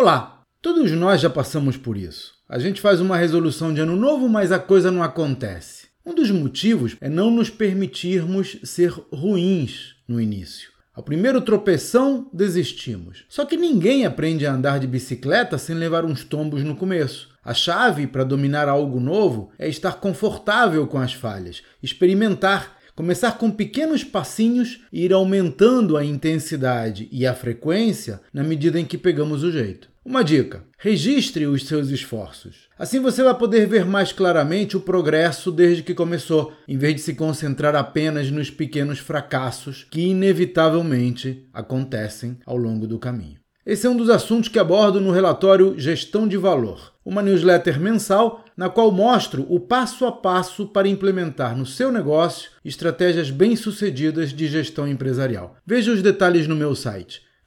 Olá! Todos nós já passamos por isso. A gente faz uma resolução de ano novo, mas a coisa não acontece. Um dos motivos é não nos permitirmos ser ruins no início. Ao primeiro tropeção, desistimos. Só que ninguém aprende a andar de bicicleta sem levar uns tombos no começo. A chave para dominar algo novo é estar confortável com as falhas, experimentar Começar com pequenos passinhos e ir aumentando a intensidade e a frequência na medida em que pegamos o jeito. Uma dica: registre os seus esforços. Assim você vai poder ver mais claramente o progresso desde que começou, em vez de se concentrar apenas nos pequenos fracassos que inevitavelmente acontecem ao longo do caminho. Esse é um dos assuntos que abordo no relatório Gestão de Valor, uma newsletter mensal na qual mostro o passo a passo para implementar no seu negócio estratégias bem-sucedidas de gestão empresarial. Veja os detalhes no meu site